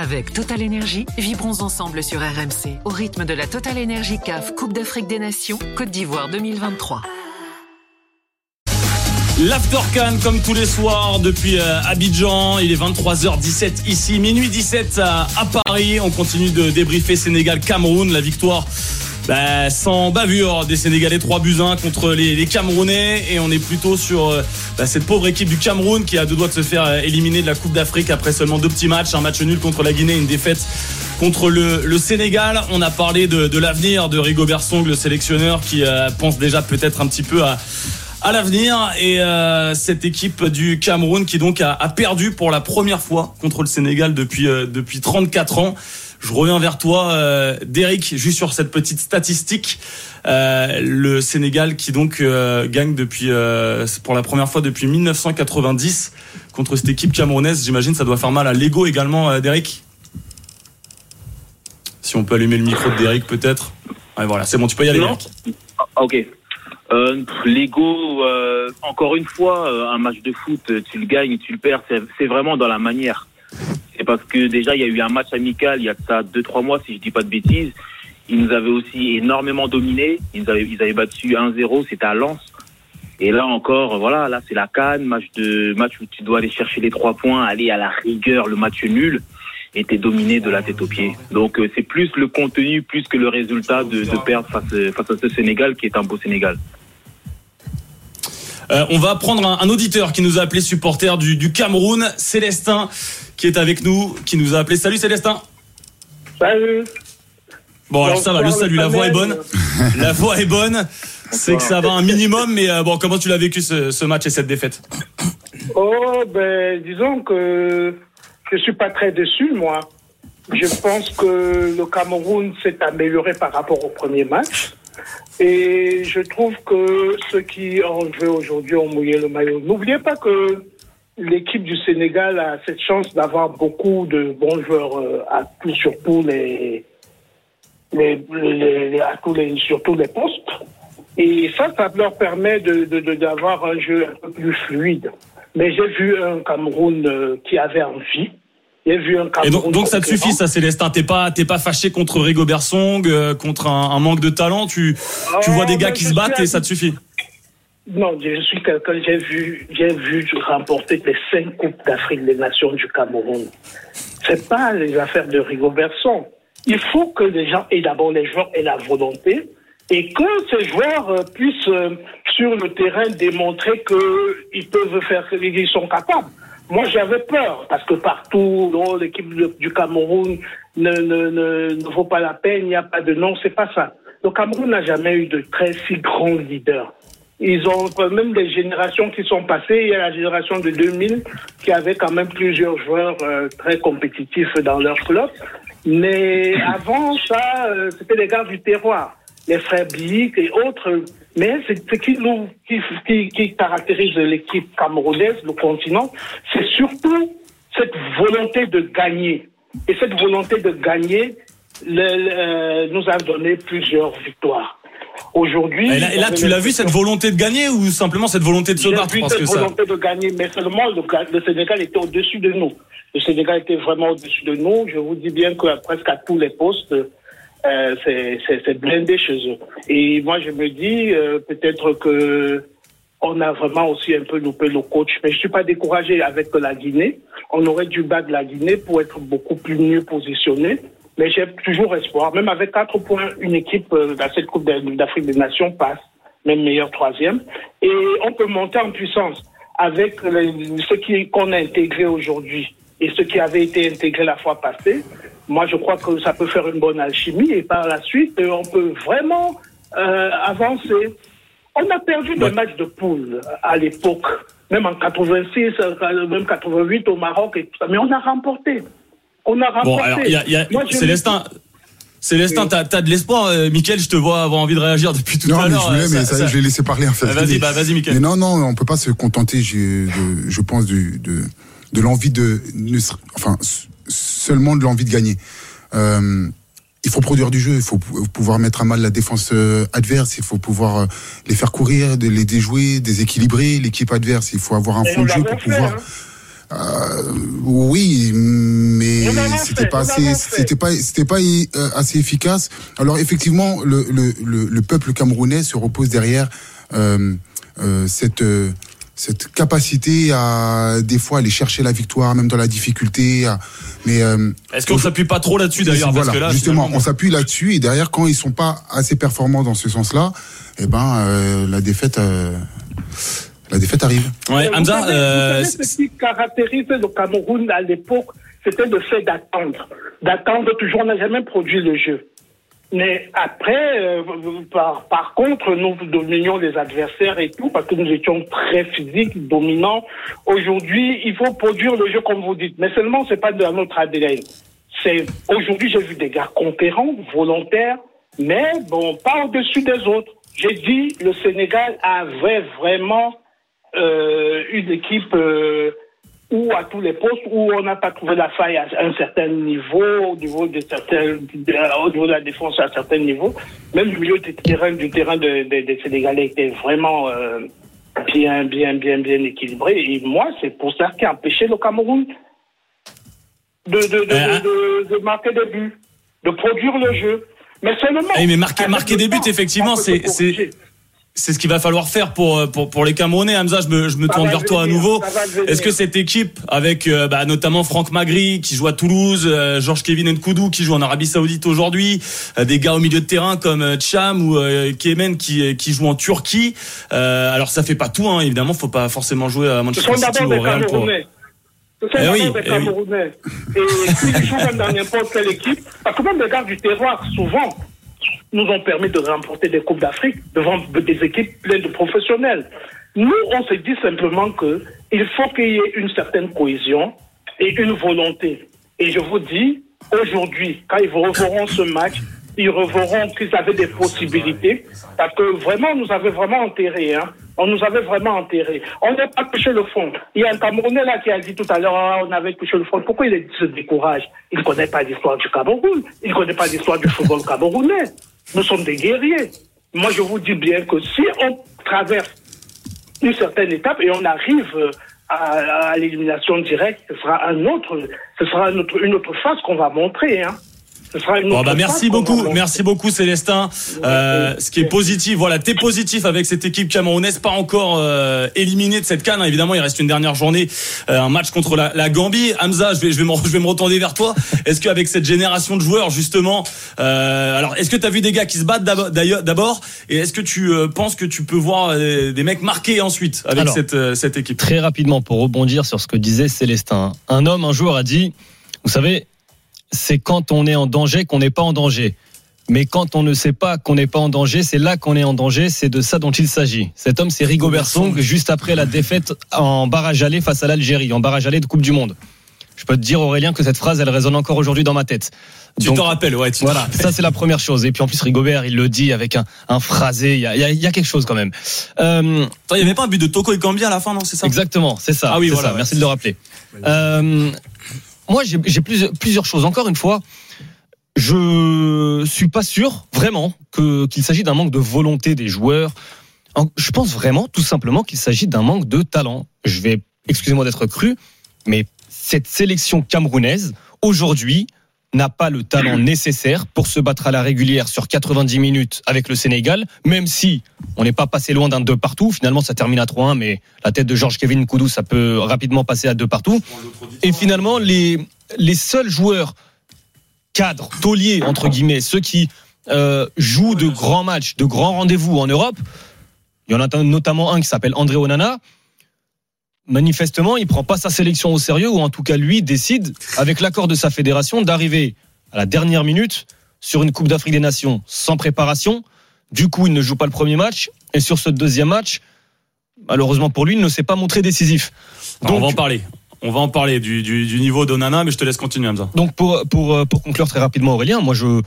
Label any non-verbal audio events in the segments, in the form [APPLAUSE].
Avec Total Energy, vibrons ensemble sur RMC au rythme de la Total Energy CAF Coupe d'Afrique des Nations Côte d'Ivoire 2023. L'Aftercan comme tous les soirs depuis euh, Abidjan, il est 23h17 ici, minuit 17 à, Paris. On continue de débriefer Sénégal-Cameroun, la victoire bah, sans bavure des Sénégalais 3 buts 1 contre les, Camerounais et on est plutôt sur euh, bah, cette pauvre équipe du Cameroun qui a deux doigts de se faire euh, éliminer de la Coupe d'Afrique après seulement deux petits matchs, un match nul contre la Guinée, une défaite contre le, Sénégal. On a parlé de, l'avenir de Rigobert Song, le sélectionneur qui euh, pense déjà peut-être un petit peu à l'avenir et euh, cette équipe du Cameroun qui donc a, a, perdu pour la première fois contre le Sénégal depuis euh, depuis 34 ans. Je reviens vers toi, euh, Derek, juste sur cette petite statistique. Euh, le Sénégal qui donc euh, gagne depuis pour la première fois depuis 1990 contre cette équipe camerounaise. J'imagine ça doit faire mal à l'ego également, Derek. Si on peut allumer le micro de Derek peut-être. Ouais, voilà, c'est bon, tu peux y aller. Non. Ok. Euh, L'ego, euh, encore une fois, euh, un match de foot, tu le gagnes, tu le perds, c'est vraiment dans la manière. C'est parce que déjà, il y a eu un match amical il y a ça deux, trois mois, si je dis pas de bêtises. Ils nous avaient aussi énormément dominé. Ils avaient, ils avaient battu 1-0, c'était à Lens. Et là encore, voilà, là c'est la canne, match de match où tu dois aller chercher les trois points, aller à la rigueur, le match nul était dominé de la tête aux pieds. Donc c'est plus le contenu, plus que le résultat de, perdre face à ce Sénégal qui est un beau Sénégal. Euh, on va prendre un, un, auditeur qui nous a appelé supporter du, du, Cameroun, Célestin, qui est avec nous, qui nous a appelé. Salut Célestin. Salut. Bon, alors ça va, le salut, la voix est bonne. La voix est bonne. C'est que ça va un minimum, mais euh, bon, comment tu l'as vécu ce, ce, match et cette défaite? Oh, ben, disons que je suis pas très déçu, moi. Je pense que le Cameroun s'est amélioré par rapport au premier match. Et je trouve que ceux qui ont joué aujourd'hui ont mouillé le maillot. N'oubliez pas que l'équipe du Sénégal a cette chance d'avoir beaucoup de bons joueurs euh, à tout, sur tous les, les, les, à tous les, sur tous les postes. Et ça, ça leur permet de, de, d'avoir un jeu un peu plus fluide. Mais j'ai vu un Cameroun euh, qui avait envie. Vu un et donc, donc ça te suffit, ça, Célestin. T'es pas, t'es pas fâché contre Rigobert Song, euh, contre un, un, manque de talent. Tu, tu vois des gars qui se battent et ça te suffit. Non, je suis quelqu'un. J'ai vu, j'ai vu remporter les cinq coupes d'Afrique des Nations du Cameroun. C'est pas les affaires de Rigobert Song. Il faut que les gens aient d'abord les joueurs aient la volonté et que ces joueurs euh, puissent euh, sur le terrain démontrer qu'ils peuvent faire, qu'ils sont capables. Moi, j'avais peur parce que partout, l'équipe du Cameroun ne, ne, ne, ne, vaut pas la peine, il n'y a pas de nom, c'est pas ça. Le Cameroun n'a jamais eu de très si grands leaders. Ils ont même des générations qui sont passées. Il y a la génération de 2000 qui avait quand même plusieurs joueurs euh, très compétitifs dans leur club. Mais [COUGHS] avant ça, euh, c'était les gars du terroir, les frères Biik et autres. Mais ce qui, nous, qui, qui, qui caractérise l'équipe camerounaise, le continent, c'est surtout cette volonté de gagner. Et cette volonté de gagner le, le, nous a donné plusieurs victoires. Aujourd'hui. Et là, et là tu l'as vu cette volonté de gagner ou simplement cette volonté de se battre? vu parce cette que ça... volonté de gagner, mais seulement le, le Sénégal était au-dessus de nous. Le Sénégal était vraiment au-dessus de nous. Je vous dis bien que presque à tous les postes, euh, c'est blindé chez eux. Et moi, je me dis euh, peut-être que on a vraiment aussi un peu loupé le coach. Mais je suis pas découragé avec la Guinée. On aurait dû battre la Guinée pour être beaucoup plus mieux positionné. Mais j'ai toujours espoir. Même avec quatre points, une équipe euh, dans cette Coupe d'Afrique des Nations passe, même meilleur troisième. Et on peut monter en puissance avec les, ce qu'on a intégré aujourd'hui et ce qui avait été intégré la fois passée. Moi, je crois que ça peut faire une bonne alchimie et par la suite, on peut vraiment euh, avancer. On a perdu des matchs de poule à l'époque, même en 86, même 88 au Maroc et tout ça, mais on a remporté. On a remporté. Bon, alors, y a, y a, Moi, je- Célestin, Célestin, Oui. t'as as de l'espoir. Euh, Mickaël, je te vois avoir envie de réagir depuis tout Non, à mais je l'heure. voulais, Euh, mais ça- ça, ça- je vais laisser parler en fait. Euh, Vas-y, Mais- bah, vas-y, Mickaël. Mais non, non, on peut pas se contenter, de, je pense, du, de, de l'envie de, enfin, seulement de l'envie de gagner. Euh, il faut produire du jeu, il faut pou- pouvoir mettre à mal la défense euh, adverse, il faut pouvoir euh, les faire courir, les déjouer, déséquilibrer l'équipe adverse. Il faut avoir un Et fond de jeu pour fait, pouvoir. hein. Euh, oui, mais c'était pas assez, c'était pas, c'était pas euh, assez efficace. Alors effectivement, le, le, le, le peuple camerounais se repose derrière euh, cette cette capacité à des fois aller chercher la victoire, même dans la difficulté. à- mais euh, Est-ce qu'on s'appuie pas trop là-dessus d'ailleurs voilà, Parce que là, justement, finalement, on s'appuie là-dessus et derrière, quand ils sont pas assez performants dans ce sens-là, eh ben euh, la défaite, euh, la défaite arrive. Ouais, Vous Hamza, savez- euh, vous savez, ce qui caractérisait le Cameroun à l'époque, c'était le fait d'attendre. D'attendre toujours, on n'a jamais produit le jeu. Mais après, euh, par, par contre, nous dominions les adversaires et tout, parce que nous étions très physiques, dominants. Aujourd'hui, il faut produire le jeu comme vous dites. Mais seulement, c'est pas de notre ADN. C'est, aujourd'hui, j'ai vu des gars conquérants, volontaires, mais bon, pas au-dessus des autres. J'ai dit, le Sénégal avait vraiment euh, une équipe euh, où à tous les postes où on n'a pas trouvé la faille à un certain niveau, au niveau de certains, de- au niveau de la défense à un certain niveau. Même le milieu du terrain, du terrain de- de- des Sénégalais était vraiment euh, bien, bien, bien, bien équilibré. Et moi, c'est pour ça qui a empêché le Cameroun de, de, de, Euh, de, de- de marquer des buts, de produire le jeu. Mais seulement. Eh, mais marquer- des buts, effectivement, c'est- c'est- ce qu'il va falloir faire pour, euh, pour, pour les Camerounais. Hamza, je me, je me Ça tourne vers toi à nouveau. Est-ce que cette équipe, avec euh, bah, notamment Franck Magri qui joue à Toulouse, euh, Georges Kevin Nkoudou qui joue en Arabie Saoudite aujourd'hui, euh, des gars au milieu de terrain comme euh, Cham ou euh, Kemen qui, qui joue en Turquie. Euh, alors ça fait pas tout, hein, évidemment, faut pas forcément jouer à Manchester City ou au Real pour. Camerounais. Ce sont Eh oui, des eh oui. Camerounais. Et s'ils jouent même dans n'importe quelle équipe, parce que même les gars du terroir, souvent, nous ont permis de remporter des Coupes d'Afrique devant des équipes pleines de professionnels. Nous, on se dit simplement que il faut qu'il y ait une certaine cohésion et une volonté. Et je vous dis, aujourd'hui, quand ils reverront ce match, ils reverront qu'ils avaient des possibilités, parce que vraiment, nous avait vraiment enterrés. Hein. On nous avait vraiment enterrés. On n'a pas touché le fond. Il y a un Camerounais là qui a dit tout à l'heure, Ah, on avait touché le fond. Pourquoi il se décourage? Il ne connaît pas l'histoire du Cameroun. Il ne connaît pas l'histoire du football camerounais. Nous sommes des guerriers. Moi, je vous dis bien que si on traverse une certaine étape et on arrive euh, à, l'élimination directe, ce sera un autre, sera une autre, une autre phase qu'on va montrer. Hein. Ce sera une Bon bah merci beaucoup, merci beaucoup Célestin. Euh, ce qui est positif, voilà, t'es positif avec cette équipe camerounaise, pas encore euh, éliminée de cette canne. Évidemment, il reste une dernière journée, euh, un match contre la, la Gambie. Hamza, je vais, je vais me, je vais me retourner vers toi. Est-ce qu'avec cette génération de joueurs justement, euh, alors est-ce que t'as vu des gars qui se battent d'abord- d'ailleurs d'abord, et est-ce que tu euh, penses que tu peux voir euh, des mecs marqués ensuite avec Alors, cette euh, cette équipe? Très rapidement, pour rebondir sur ce que disait Célestin. Un homme, un jour, a dit, vous savez, c'est quand on est en danger qu'on n'est pas en danger. Mais quand on ne sait pas qu'on n'est pas en danger, c'est là qu'on est en danger. C'est de ça dont il s'agit. Cet homme, c'est Rigobert Song, juste après la défaite en barrage aller face à l'Algérie, en barrage aller de Coupe du Monde. Je peux te dire, Aurélien, que cette phrase, elle résonne encore aujourd'hui dans ma tête. Tu t'en rappelles, ouais. Tu Voilà, rappelles. ça c'est la première chose. Et puis en plus, Rigobert, il le dit avec un, un phrasé. Il y a, il y a- il y a quelque chose quand même. Euh, Attends, il y avait pas un but de Toko et Gambia à la fin, non C'est ça? Exactement, c'est ça. Ah oui, voilà, ça. ouais. Merci de le rappeler. Euh, moi, j'ai plusieurs, choses. Encore une fois, je suis pas sûr vraiment qu'il s'agit d'un manque de volonté des joueurs. Je pense vraiment, tout simplement, qu'il s'agit d'un manque de talent. Je vais, excusez-moi d'être cru, mais cette sélection camerounaise aujourd'hui n'a pas le talent nécessaire pour se battre à la régulière sur 90 minutes avec le Sénégal, même si on n'est pas passé loin d'un deux partout. Finalement, ça termine à 3-1, mais la tête de Georges Kevin Koudou, ça peut rapidement passer à deux partout. Et finalement, les, les seuls joueurs cadres, tauliers, entre guillemets, ceux qui euh, jouent de grands matchs, de grands rendez-vous en Europe, il y en a notamment un qui s'appelle André Onana. Manifestement, il prend pas sa sélection au sérieux, ou en tout cas, lui décide, avec l'accord de sa fédération, d'arriver à la dernière minute sur une Coupe d'Afrique des Nations sans préparation. Du coup, il ne joue pas le premier match. Et sur ce deuxième match, malheureusement pour lui, il ne s'est pas montré décisif. Alors, on va en parler. On va en parler du, du, du niveau d'Onana, mais je te laisse continuer, Hamza. Donc pour pour euh, pour conclure très rapidement Aurélien, moi je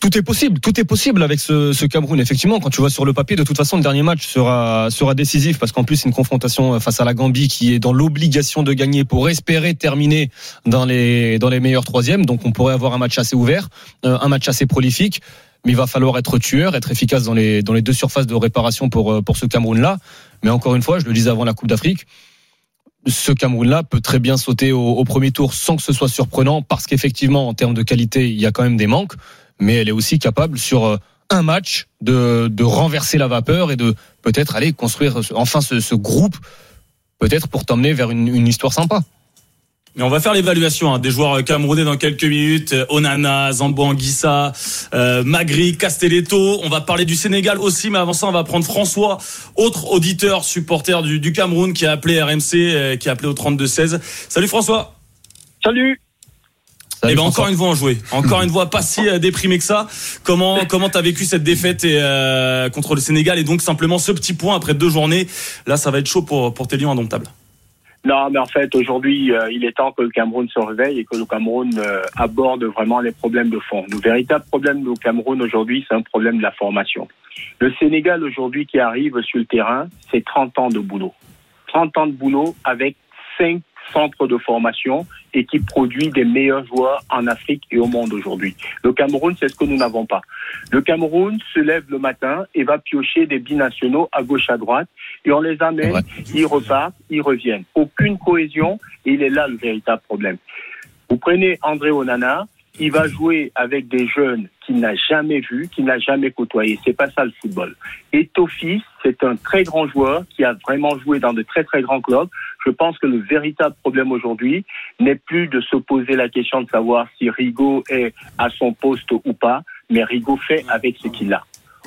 tout est possible, tout est possible avec ce, ce Cameroun. Effectivement, quand tu vois sur le papier, de toute façon, le dernier match sera sera décisif parce qu'en plus c'est une confrontation euh, face à la Gambie qui est dans l'obligation de gagner pour espérer terminer dans les dans les meilleurs troisièmes. Donc on pourrait avoir un match assez ouvert, euh, un match assez prolifique. Mais il va falloir être tueur, être efficace dans les dans les deux surfaces de réparation pour euh, pour ce Cameroun là. Mais encore une fois, je le disais avant la Coupe d'Afrique, ce Cameroun-là peut très bien sauter au, au, premier tour sans que ce soit surprenant, parce qu'effectivement, en termes de qualité, il y a quand même des manques, mais elle est aussi capable sur euh, un match de, de renverser la vapeur et de peut-être aller construire enfin ce, ce groupe, peut-être pour t'emmener vers une, une histoire sympa. Mais on va faire l'évaluation hein, des joueurs camerounais dans quelques minutes. Onana, Zambo Anguissa, euh, Magri, Castelletto. On va parler du Sénégal aussi, mais avant ça, on va prendre François, autre auditeur, supporter du, du Cameroun, qui a appelé RMC, euh, qui a appelé au 32-16. Salut François. Salut. Et eh ben encore une fois en joué, encore une fois pas si euh, déprimé que ça. Comment [LAUGHS] comment t'as vécu cette défaite et, euh, contre le Sénégal? Et donc simplement ce petit point après deux journées. Là, ça va être chaud pour pour tes lions indomptables. Non, mais en fait, aujourd'hui, euh, il est temps que le Cameroun se réveille et que le Cameroun euh, aborde vraiment les problèmes de fond. Le véritable problème du Cameroun aujourd'hui, c'est un problème de la formation. Le Sénégal aujourd'hui qui arrive sur le terrain, c'est 30 ans de boulot. 30 ans de boulot avec 5 centre de formation et qui produit des meilleurs joueurs en Afrique et au monde aujourd'hui. Le Cameroun, c'est ce que nous n'avons pas. Le Cameroun se lève le matin et va piocher des binationaux à gauche à droite et on les amène, ouais. ils repartent, ils reviennent. Aucune cohésion et il est là le véritable problème. Vous prenez André Onana, il va jouer avec des jeunes qu'il n'a jamais vus, qu'il n'a jamais côtoyés. C'est pas ça le football. Et Tofis, c'est un très grand joueur qui a vraiment joué dans de très très grands clubs. Je pense que le véritable problème aujourd'hui n'est plus de se poser la question de savoir si Rigaud est à son poste ou pas, mais Rigaud fait avec ce qu'il a.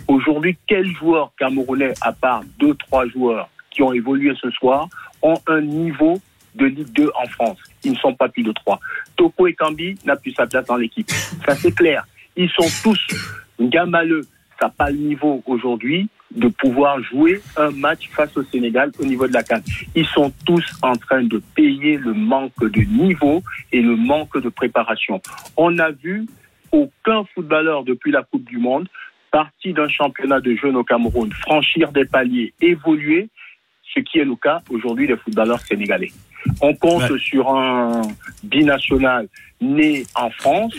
Aujourd'hui, quel joueur camerounais, à part deux, trois joueurs qui ont évolué ce soir, ont un niveau de Ligue 2 en France? Ils ne sont pas plus de trois. Toko et Kambi n'a plus sa place dans l'équipe. Ça, c'est clair. Ils sont tous [LAUGHS] gamaleux. Ça n'a pas le niveau aujourd'hui de pouvoir jouer un match face au Sénégal au niveau de la CAN. Ils sont tous en train de payer le manque de niveau et le manque de préparation. On n'a vu aucun footballeur depuis la Coupe du Monde parti d'un championnat de jeunes au Cameroun franchir des paliers, évoluer, ce qui est le cas aujourd'hui des footballeurs sénégalais. On compte ouais. sur un binational né en France,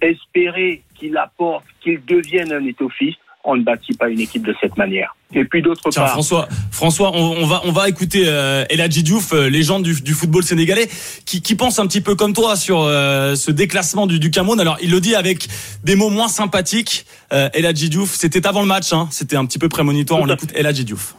espérer qu'il apporte, qu'il devienne un étophiste. On ne bâtit pas une équipe de cette manière. Et puis d'autre part, François, François, on, on, va on va écouter euh, Eladji Diouf, euh, légende du, du, football sénégalais, qui, qui pense un petit peu comme toi sur euh, ce déclassement du, du, Cameroun. Alors il le dit avec des mots moins sympathiques. Euh, Eladji Diouf, c'était avant le match, hein, c'était un petit peu prémonitoire. On écoute Eladji Diouf.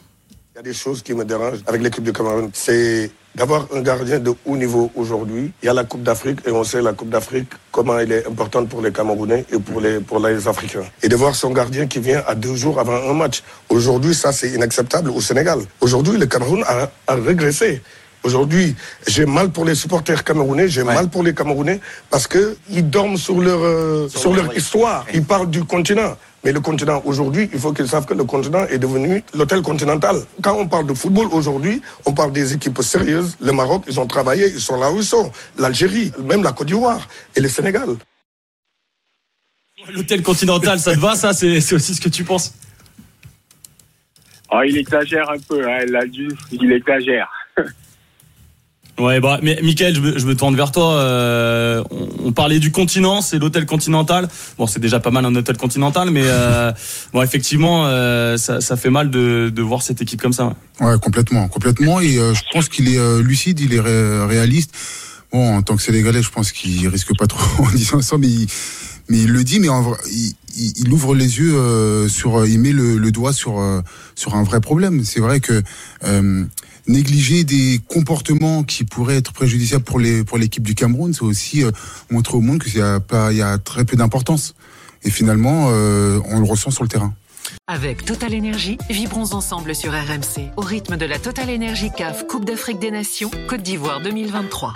Il y a des choses qui me dérangent avec l'équipe du Cameroun. C'est d'avoir un gardien de haut niveau aujourd'hui. Il y a la Coupe d'Afrique et on sait la Coupe d'Afrique comment elle est importante pour les Camerounais et pour les pour les Africains. Et de voir son gardien qui vient à deux jours avant un match. Aujourd'hui, ça c'est inacceptable au Sénégal. Aujourd'hui, le Cameroun a, a régressé. Aujourd'hui, j'ai mal pour les supporters camerounais, j'ai ouais. mal pour les Camerounais parce que ils dorment sur leur euh, sur, sur leur histoire. Ils parlent du continent. Mais le continent aujourd'hui, il faut qu'ils savent que le continent est devenu l'hôtel continental. Quand on parle de football aujourd'hui, on parle des équipes sérieuses. Le Maroc, ils ont travaillé, ils sont là où ils sont. L'Algérie, même la Côte d'Ivoire et le Sénégal. L'hôtel continental, ça te va, ça? C'est aussi ce que tu penses? Oh, Il exagère un peu, hein, il exagère. Ouais, bah, mais Michael, je me, je me tourne vers toi. Euh, on, on, parlait du continent, c'est l'hôtel continental. Bon, c'est déjà pas mal un hôtel continental, mais euh, [LAUGHS] bon, effectivement, euh, ça, ça, fait mal de, de, voir cette équipe comme ça. Ouais, ouais complètement, complètement. Et euh, je pense qu'il est euh, lucide, il est ré réaliste. Bon, en tant que Sénégalais, je pense qu'il risque pas trop [LAUGHS] en disant ça, mais il, mais il le dit, mais en vrai, il, il, ouvre les yeux euh, sur, il met le, le doigt sur sur un vrai problème. C'est vrai que négliger des comportements qui pourraient être préjudiciables pour l'équipe du Cameroun, c'est aussi euh, montrer au monde qu'il y a pas il y a très peu d'importance. Et finalement, euh, on le ressent sur le terrain. Avec Total Énergie, vibrons ensemble sur RMC au rythme de la Total Énergie CAF Coupe d'Afrique des Nations Côte d'Ivoire 2023.